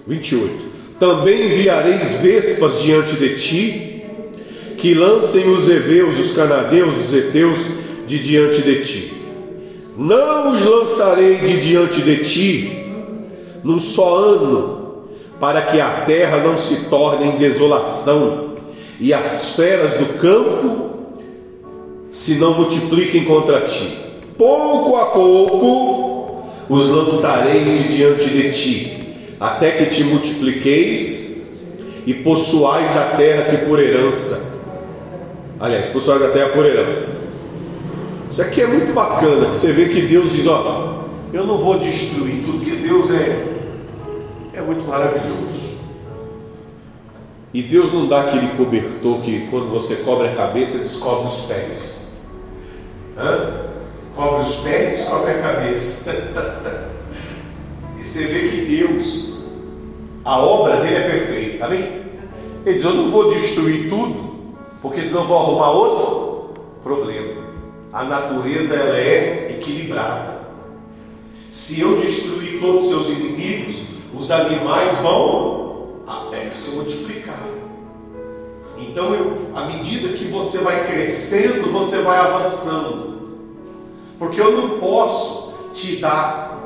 Speaker 1: 28. Também enviareis vespas diante de ti, que lancem os heveus, os canadeus, os heteus de diante de ti. Não os lançarei de diante de ti num só ano, para que a terra não se torne em desolação e as feras do campo se não multipliquem contra ti. Pouco a pouco os lançarei de diante de ti, até que te multipliqueis e possuais a terra que por herança Aliás, expulsões da terra por herança. Isso aqui é muito bacana. Você vê que Deus diz: Ó, eu não vou destruir tudo, que Deus é, é muito maravilhoso. E Deus não dá aquele cobertor que quando você cobre a cabeça, descobre os pés. Hã? Cobre os pés, descobre a cabeça. e você vê que Deus, a obra dele é perfeita, amém? Ele diz: Eu não vou destruir tudo, Porque senão vão arrumar outro problema. A natureza ela é equilibrada. Se eu destruir todos os seus inimigos, os animais vão é, se multiplicar. Então, eu, à medida que você vai crescendo, você vai avançando. Porque eu não posso te dar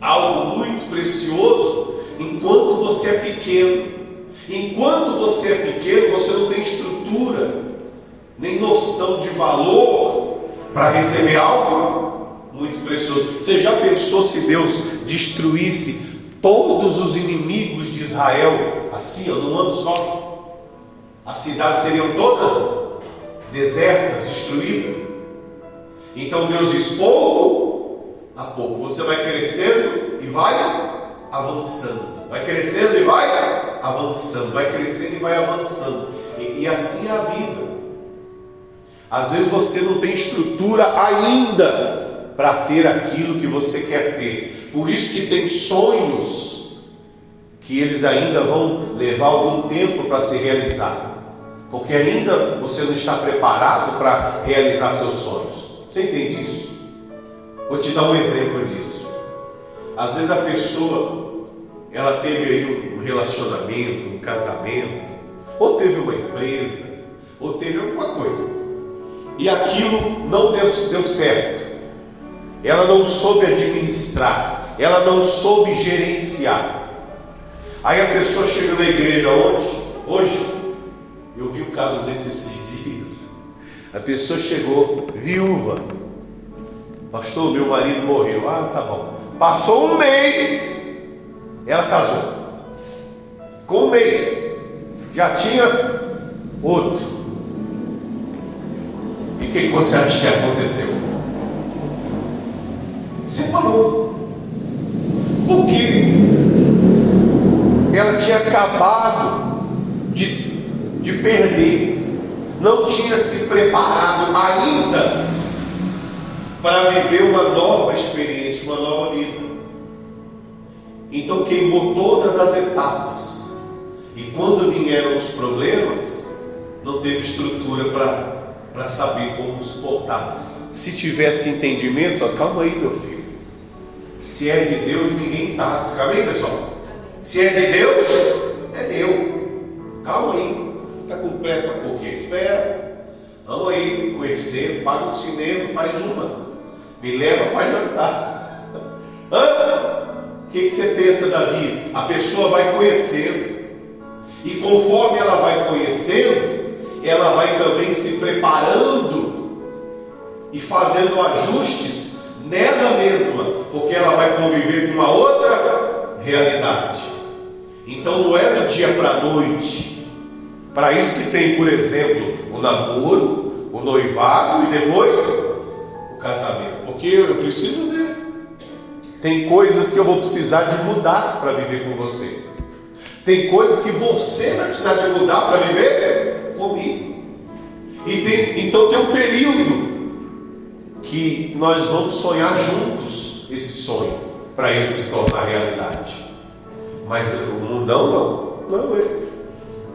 Speaker 1: algo muito precioso enquanto você é pequeno. Enquanto você é pequeno, você não tem estrutura, nem noção de valor para receber algo muito precioso. Você já pensou se Deus destruísse todos os inimigos de Israel assim, ó, num ano só? As cidades seriam todas desertas, destruídas. Então Deus diz: pouco a pouco, você vai crescendo e vai avançando, vai crescendo e vai avançando, vai crescendo e vai avançando, e, e assim é a vida. Às vezes você não tem estrutura ainda para ter aquilo que você quer ter, por isso que tem sonhos que eles ainda vão levar algum tempo para se realizar porque ainda você não está preparado para realizar seus sonhos. Você entende isso? Vou te dar um exemplo disso. Às vezes a pessoa, ela teve aí um relacionamento, um casamento, ou teve uma empresa, ou teve alguma coisa, e aquilo não deu, deu certo. Ela não soube administrar, ela não soube gerenciar. Aí a pessoa chega na igreja hoje, hoje eu vi um caso desse esses dias. A pessoa chegou viúva. Pastor, meu marido morreu. Ah, tá bom. Passou um mês, ela casou. Com um mês, já tinha outro. E o que, você acha que aconteceu? Separou. Por quê? Ela tinha acabado de de perder, não tinha se preparado ainda para viver uma nova experiência, uma nova vida. Então queimou todas as etapas. E quando vieram os problemas, não teve estrutura para saber como suportar. Se tivesse entendimento, calma aí, meu filho. Se é de Deus, ninguém tasca. Amém, pessoal? Se é de Deus, é meu. Calma aí. Está com pressa por quê? Espera. Vamos aí conhecer, paga um cinema, faz uma. Me leva para jantar. O que, que você pensa, Davi? A pessoa vai conhecendo. E conforme ela vai conhecendo, ela vai também se preparando e fazendo ajustes nela mesma, porque ela vai conviver com uma outra realidade. Então não é do dia para a noite, para isso que tem, por exemplo, o namoro, o noivado e depois o casamento. Porque eu preciso ver. Tem coisas que eu vou precisar de mudar para viver com você. Tem coisas que você vai precisar de mudar para viver comigo. E tem, então tem um período que nós vamos sonhar juntos esse sonho para ele se tornar realidade. Mas o mundão não. Não, é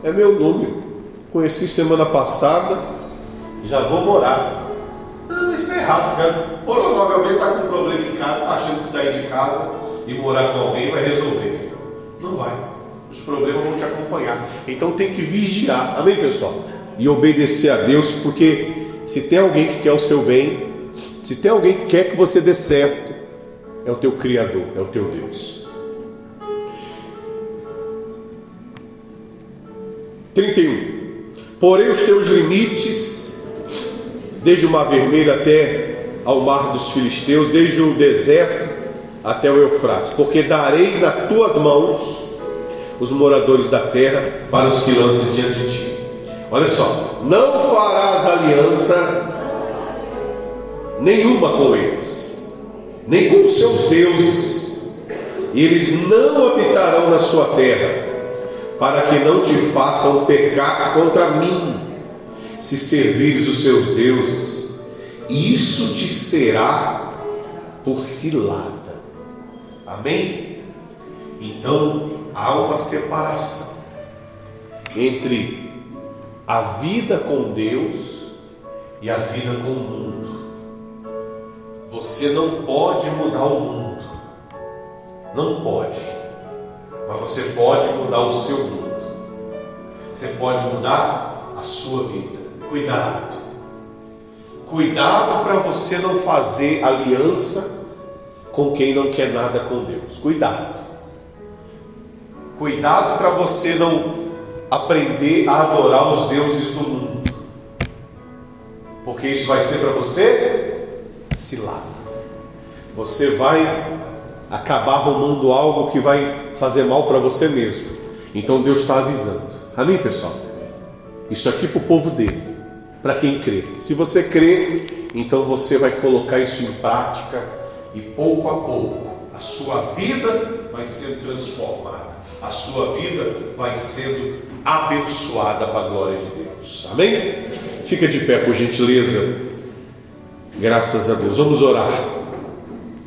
Speaker 1: é meu nome. Conheci semana passada, já vou morar. Não, isso é errado, cara. Provavelmente está com um problema em casa, está achando que sair de casa e morar com alguém vai resolver. Não vai. Os problemas vão te acompanhar. Então tem que vigiar. Amém, pessoal? E obedecer a Deus, porque se tem alguém que quer o seu bem, se tem alguém que quer que você dê certo, é o teu Criador, é o teu Deus. 31. Porém, os teus limites, desde o Mar Vermelho até ao Mar dos Filisteus, desde o deserto até o Eufrates, porque darei nas tuas mãos os moradores da terra para os que lancem diante de ti. Olha só, não farás aliança nenhuma com eles, nem com seus deuses, e eles não habitarão na sua terra para que não te façam pecar contra mim, se servires os seus deuses, isso te será por cilada. Amém? Então há uma separação entre a vida com Deus e a vida com o mundo. Você não pode mudar o mundo, não pode, mas você pode mudar o seu mundo. Você pode mudar a sua vida. Cuidado, cuidado para você não fazer aliança com quem não quer nada com Deus. Cuidado. Cuidado para você não aprender a adorar os deuses do mundo. Porque isso vai ser para você cilada. Você vai acabar arrumando algo que vai fazer mal para você mesmo. Então Deus está avisando. Amém, pessoal? Isso aqui para o povo dele, para quem crê. Se você crê, então você vai colocar isso em prática e pouco a pouco a sua vida vai sendo transformada, a sua vida vai sendo abençoada para a glória de Deus. Amém? Fica de pé, por gentileza. Graças a Deus. Vamos orar.